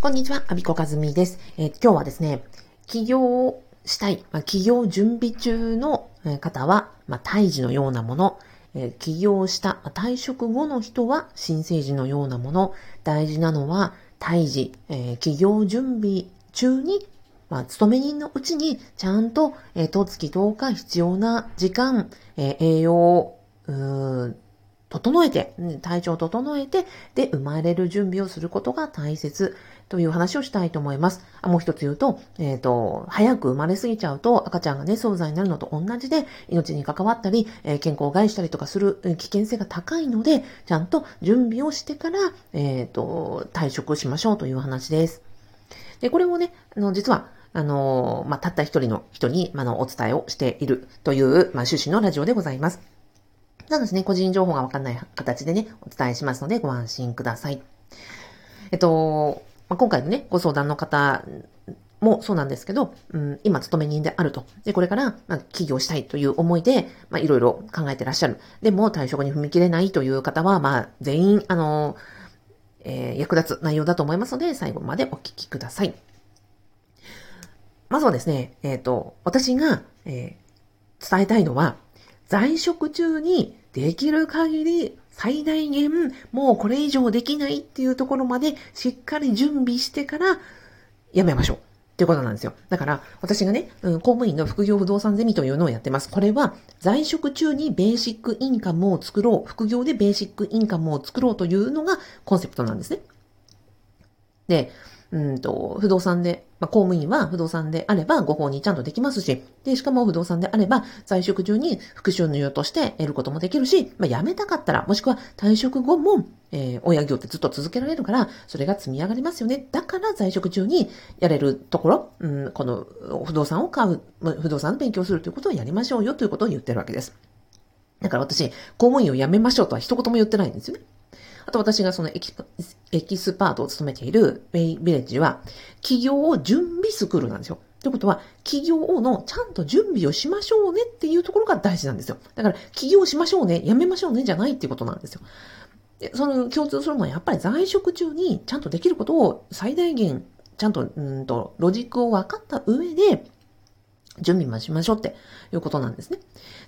こんにちは、アビコカズミです。えー、今日はですね、起業したい、まあ、起業準備中の方は、まあ、胎児のようなもの、えー、起業した、まあ、退職後の人は新生児のようなもの、大事なのは胎児、えー、起業準備中にまあ、勤め人のうちに、ちゃんと、えー、月10日必要な時間、えー、栄養、うーん、整えて、体調を整えて、で、生まれる準備をすることが大切という話をしたいと思います。あもう一つ言うと、えっ、ー、と、早く生まれすぎちゃうと赤ちゃんがね、早産になるのと同じで、命に関わったり、えー、健康を害したりとかする危険性が高いので、ちゃんと準備をしてから、えっ、ー、と、退職しましょうという話です。で、これをね、あの、実は、あの、まあ、たった一人の人に、あの、お伝えをしているという、まあ、趣旨のラジオでございます。ただしね、個人情報がわかんない形でね、お伝えしますのでご安心ください。えっと、まあ、今回のね、ご相談の方もそうなんですけど、うん、今勤め人であると。で、これから、まあ、起業したいという思いで、まあ、いろいろ考えてらっしゃる。でも、退職に踏み切れないという方は、まあ、全員、あの、えー、役立つ内容だと思いますので、最後までお聞きください。まずはですね、えっ、ー、と、私が、えー、伝えたいのは、在職中にできる限り最大限もうこれ以上できないっていうところまでしっかり準備してからやめましょう。っていうことなんですよ。だから、私がね、うん、公務員の副業不動産ゼミというのをやってます。これは、在職中にベーシックインカムを作ろう、副業でベーシックインカムを作ろうというのがコンセプトなんですね。で、うんと、不動産で、まあ、公務員は不動産であればご法にちゃんとできますし、で、しかも不動産であれば在職中に副収入として得ることもできるし、まあ、辞めたかったら、もしくは退職後も、えー、親業ってずっと続けられるから、それが積み上がりますよね。だから在職中にやれるところ、うん、この不動産を買う、不動産の勉強するということをやりましょうよということを言ってるわけです。だから私、公務員を辞めましょうとは一言も言ってないんですよね。あと私がそのエキエキスパートを務めているウェイビレッジは、企業を準備スクールなんですよ。ということは、企業のちゃんと準備をしましょうねっていうところが大事なんですよ。だから、起業しましょうね、やめましょうねじゃないっていうことなんですよ。でその共通するのはやっぱり在職中にちゃんとできることを最大限、ちゃんと、うんと、ロジックを分かった上で、準備もしましょうっていうことなんですね。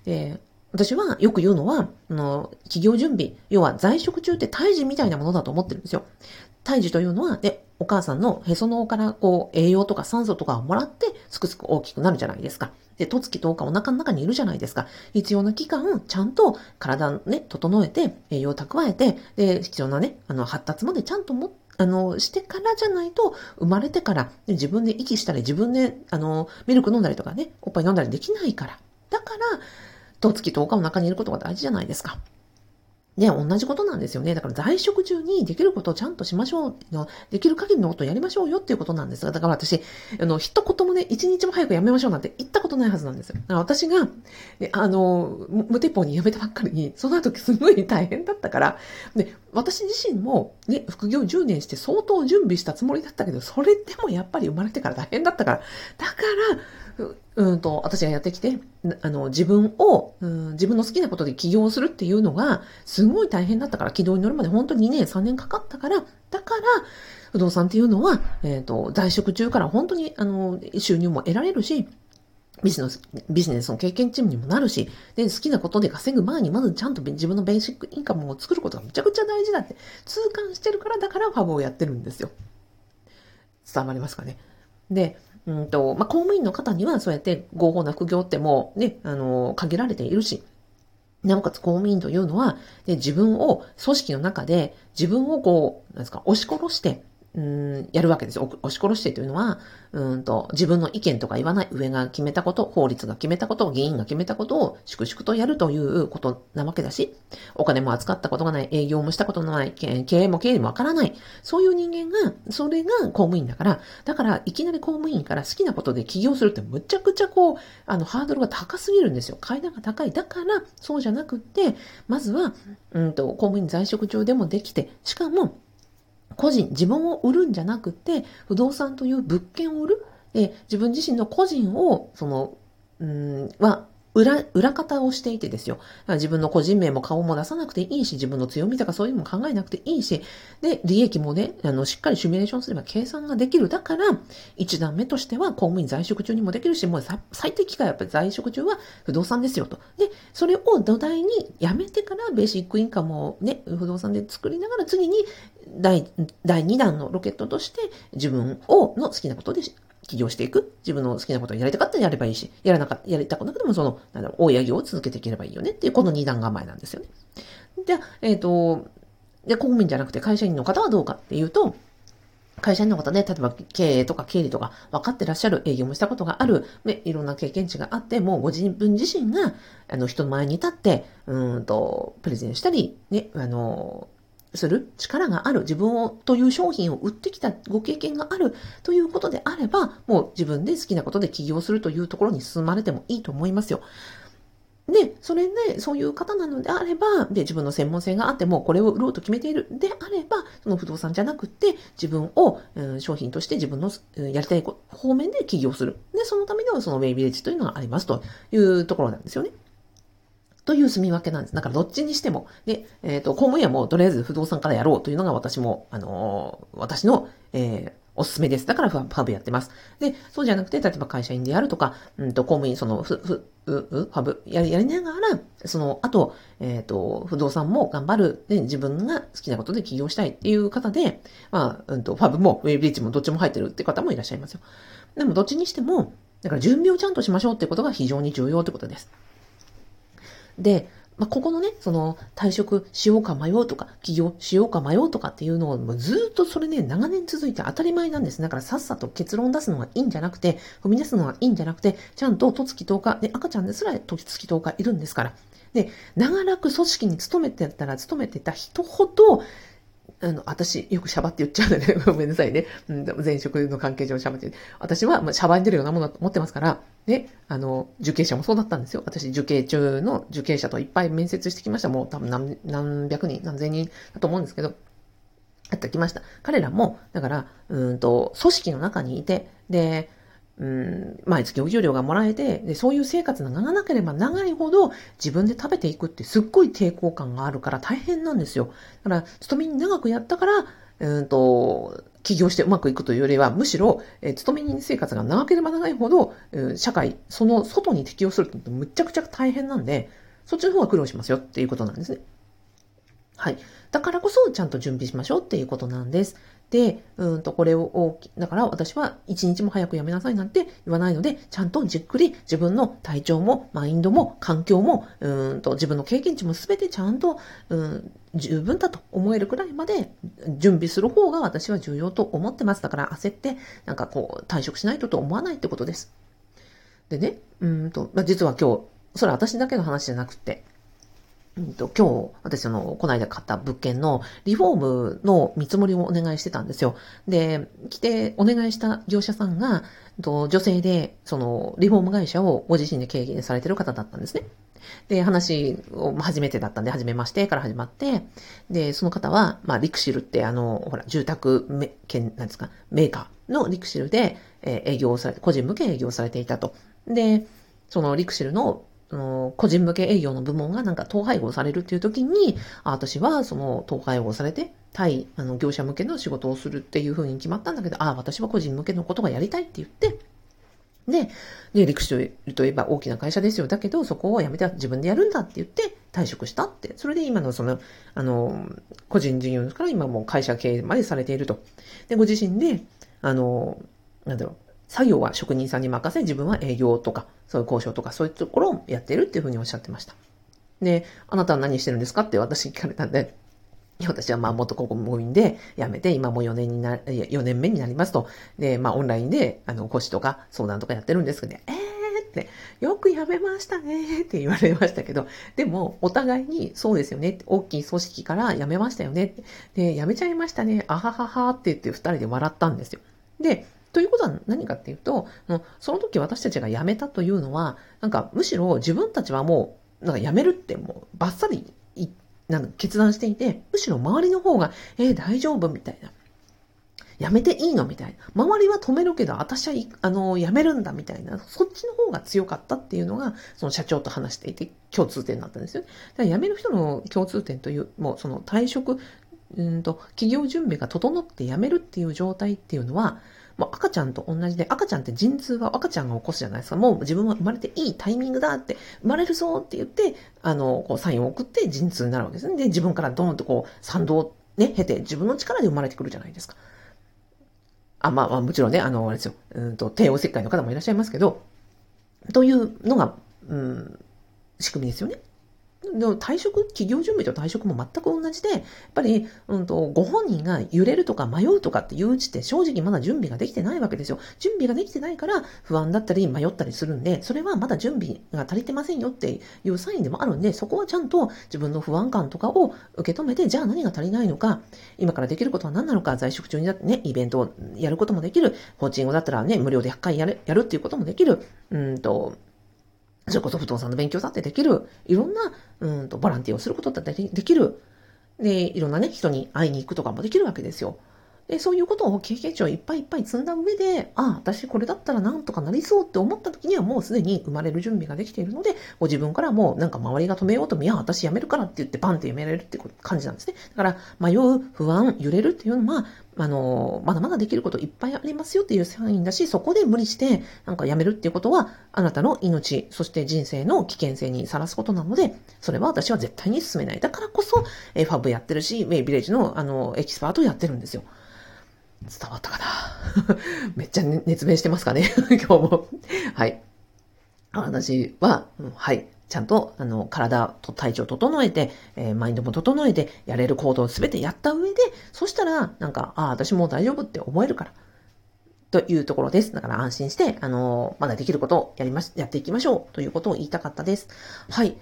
で、私はよく言うのは、あの、企業準備、要は在職中って胎児みたいなものだと思ってるんですよ。胎児というのは、で、お母さんのへその緒からこう、栄養とか酸素とかをもらって、すくすく大きくなるじゃないですか。で、とつき10日お腹の中にいるじゃないですか。必要な期間、ちゃんと体ね、整えて、栄養を蓄えて、で、必要なね、あの、発達までちゃんともあの、してからじゃないと、生まれてから、ね、自分で息したり、自分で、あの、ミルク飲んだりとかね、おっぱい飲んだりできないから。だから、と月10日お腹にいることが大事じゃないですか。ね、同じことなんですよね。だから在職中にできることをちゃんとしましょう。できる限りのことをやりましょうよっていうことなんですが、だから私、あの、一言もね、一日も早くやめましょうなんて言ったことないはずなんですよ。私が、あの、無鉄砲に辞めたばっかりに、その後すごい大変だったから、で、私自身もね、副業10年して相当準備したつもりだったけど、それでもやっぱり生まれてから大変だったから、だから、うんと、私がやってきて、あの、自分を、うん、自分の好きなことで起業するっていうのが、すごい大変だったから、軌道に乗るまで本当に2年、3年かかったから、だから、不動産っていうのは、えっ、ー、と、在職中から本当に、あの、収入も得られるし、ビジネス、ビジネスの経験チームにもなるし、で、好きなことで稼ぐ前に、まずちゃんと自分のベーシックインカムを作ることがむちゃくちゃ大事だって痛感してるから、だからファブをやってるんですよ。伝わりますかね？で、うんと、まあ、公務員の方にはそうやって合法な副業ってもうね、あの、限られているし、なおかつ公務員というのは、で自分を組織の中で自分をこう、なんですか、押し殺して、うん、やるわけですよ。押し殺してというのは、うんと、自分の意見とか言わない上が決めたこと、法律が決めたこと、議員が決めたことを粛々とやるということなわけだし、お金も扱ったことがない、営業もしたことのない、経営も経営もわからない、そういう人間が、それが公務員だから、だからいきなり公務員から好きなことで起業するってむちゃくちゃこう、あの、ハードルが高すぎるんですよ。階段が高い。だから、そうじゃなくって、まずは、うんと、公務員在職中でもできて、しかも、個人、自分を売るんじゃなくて、不動産という物件を売る。で、自分自身の個人を、その、うん、は、裏、裏方をしていてですよ。自分の個人名も顔も出さなくていいし、自分の強みとかそういうのも考えなくていいし、で、利益もね、あの、しっかりシミュレーションすれば計算ができる。だから、一段目としては公務員在職中にもできるし、もう最適化やっぱり在職中は不動産ですよと。で、それを土台にやめてからベーシックインカムをね、不動産で作りながら次に第、第2弾のロケットとして自分をの好きなことで起業していく？自分の好きなことをやりたかったらやればいいし、やらなか、やりたくなくてもその、なんだろう、大家業を続けていければいいよね？っていう、この二段構えなんですよね。で、えっ、ー、と、で、公務員じゃなくて会社員の方はどうかっていうと、会社員の方で、例えば経営とか経理とか分かってらっしゃる営業もしたことがある、ね、いろんな経験値があって、もうご自分自身が、あの、人の前に立って、うんと、プレゼンしたり、ね、あの、する力がある、自分をという商品を売ってきたご経験があるということであれば、もう自分で好きなことで起業するというところに進まれてもいいと思いますよ。で、それで、そういう方なのであれば、で、自分の専門性があっても、これを売ろうと決めているであれば、その不動産じゃなくて、自分を、うん、商品として自分の、うん、やりたい方面で起業する。で、そのためのそのウェイビレッジというのがありますというところなんですよね。という住み分けなんです。だからどっちにしても、で、えっ、ー、と、公務員はもうとりあえず不動産からやろうというのが私も、あのー、私の、えー、おすすめです。だからファブやってます。で、そうじゃなくて、例えば会社員でやるとか、うんと、公務員、その、ふ、ふ、う、う、ファブやり、やりながら、その、あと、えっ、ー、と、不動産も頑張る、で、自分が好きなことで起業したいっていう方で、まあ、うんと、ファブもウェブリッジもどっちも入ってるって方もいらっしゃいますよ。でも、どっちにしても、だから準備をちゃんとしましょうってことが非常に重要ってことです。で、まあ、ここのね、その退職しようか迷うとか、起業しようか迷うとかっていうのをもうずっとそれね、長年続いて当たり前なんです。だからさっさと結論出すのがいいんじゃなくて、踏み出すのがいいんじゃなくて、ちゃんと十月10日、で、赤ちゃんですら十月10日いるんですから。で、長らく組織に勤めてたら勤めてた人ほど、あの、私、よくシャバって言っちゃうんでね。ごめんなさいね。うん、前職の関係上シャバって。私は、まあ、シャバに出るようなものだと思ってますから、ね、あの、受刑者もそうだったんですよ。私、受刑中の受刑者といっぱい面接してきました。もう多分何何百人、何千人だと思うんですけど、やってきました。彼らも、だから、うんと、組織の中にいて、で、うん、毎月お給料がもらえてで、そういう生活が長なければ長いほど自分で食べていくってすっごい抵抗感があるから大変なんですよ。だから、勤めに長くやったから、うんと、起業してうまくいくというよりは、むしろ、え、勤め人生活が長ければ長いほど、うん、社会、その外に適応するってむちゃくちゃ大変なんで、そっちの方が苦労しますよっていうことなんですね。はい。だからこそ、ちゃんと準備しましょうっていうことなんです。で、うんと、これを、だから私は一日も早くやめなさいなんて言わないので、ちゃんとじっくり自分の体調も、マインドも、環境も、うんと、自分の経験値もすべてちゃんと、うん、十分だと思えるくらいまで準備する方が私は重要と思ってます。だから焦って、なんかこう、退職しないとと思わないってことです。でね、うんと、まあ、実は今日、それは私だけの話じゃなくて、うんと、今日、私あの、この間買った物件のリフォームの見積もりをお願いしてたんですよ。で、来てお願いした業者さんが、と女性で、その、リフォーム会社をご自身で経営されてる方だったんですね。で、話を初めてだったんで、初めましてから始まって、で、その方は、まあ、リクシルって、あの、ほら、住宅め、県、なんですか、メーカーのリクシルで、え、営業をされて、個人向け営業されていたと。で、そのリクシルのその、個人向け営業の部門がなんか統廃合されるっていう時に、あ私はその統廃合されて、対、あの、業者向けの仕事をするっていう風に決まったんだけど、あ私は個人向けのことがやりたいって言って、で、で、陸士といえば大きな会社ですよ。だけど、そこを辞めて自分でやるんだって言って退職したって。それで今のその、あの、個人事業ですから今もう会社経営までされていると。で、ご自身で、あの、なんだろう、作業は職人さんに任せ、自分は営業とか、そういう交渉とか、そういうところをやっているっていうふうにおっしゃってました。で、あなたは何してるんですか？って私聞かれたんで、私はまあ元国務員で辞めて、今も4年にな、4年目になりますと。で、まあオンラインで、あの、講師とか相談とかやってるんですけど、ね、えーって、よく辞めましたねって言われましたけど、でも、お互いにそうですよね大きい組織から辞めましたよねで、辞めちゃいましたね。あはははって言って二人で笑ったんですよ。で、ということは何かっていうと、その時私たちが辞めたというのは、なんかむしろ自分たちはもう、なんか辞めるってもうバッサリなんか決断していて、むしろ周りの方が、えー、大丈夫みたいな。やめていいのみたいな。周りは止めるけど、私は、あの、やめるんだみたいな。そっちの方が強かったっていうのが、その社長と話していて共通点だったんですよ。だから辞める人の共通点という、もうその退職、うんと、企業準備が整って辞めるっていう状態っていうのは、もう赤ちゃんと同じで、赤ちゃんって陣痛は赤ちゃんが起こすじゃないですか。もう自分は生まれていいタイミングだって、生まれるぞって言って、あの、こうサインを送って陣痛になるわけですね。で、自分からドーンとこう、賛同ね、経て自分の力で生まれてくるじゃないですか。あ、まあ、まあ、もちろんね、あの、あれですよ、うんと、帝王切開の方もいらっしゃいますけど、というのが、うん、仕組みですよね。の退職、企業準備と退職も全く同じで、やっぱり、うんと、ご本人が揺れるとか迷うとかっていううちって正直まだ準備ができてないわけですよ。準備ができてないから不安だったり迷ったりするんで、それはまだ準備が足りてませんよっていうサインでもあるんで、そこはちゃんと自分の不安感とかを受け止めて、じゃあ何が足りないのか、今からできることは何なのか、在職中にだってね、イベントをやることもできる、コーチングだったらね、無料で100回やる、やるっていうこともできる、うんと、それこそ不動産の勉強だってできる。いろんな、うんと、ボランティアをすることだってできる。で、いろんなね、人に会いに行くとかもできるわけですよ。で、そういうことを経験値をいっぱいいっぱい積んだ上で、ああ、私これだったらなんとかなりそうって思った時にはもうすでに生まれる準備ができているので、ご自分からもうなんか周りが止めようとも、いや、私辞めるからって言ってバンって辞められるって感じなんですね。だから、迷う、不安、揺れるっていうのは、あの、まだまだできることいっぱいありますよっていうサインだし、そこで無理して、なんか辞めるっていうことは、あなたの命、そして人生の危険性にさらすことなので、それは私は絶対に進めない。だからこそ、えファブやってるし、ウェイビレッジの、あの、エキスパートやってるんですよ。伝わったかな？めっちゃ熱弁してますかね？今日もはい。私は、はい。ちゃんと、あの、体と体調を整えて、えー、マインドも整えて、やれる行動をすべてやった上で、そしたら、なんか、ああ、私もう大丈夫って思えるから。というところです。だから安心して、あのまだできることをやりまし、やっていきましょう。ということを言いたかったです。はい。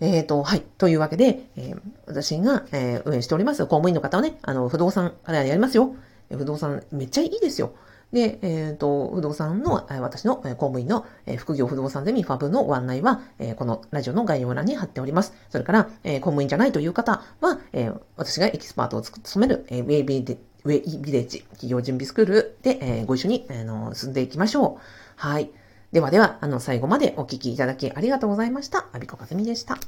えっ、ー、と、はい。というわけで、えー、私が、えー、運営しております公務員の方はね、あの、不動産からやりますよ。不動産めっちゃいいですよ。で、えっ、ー、と、不動産の、私の公務員の副業不動産ゼミファブのご案内は、このラジオの概要欄に貼っております。それから、公務員じゃないという方は、私がエキスパートを務めるウェイビーウェイビレッジ企業準備スクールでご一緒に進んでいきましょう。はい。ではでは、あの、最後までお聞きいただきありがとうございました。アビコカズミでした。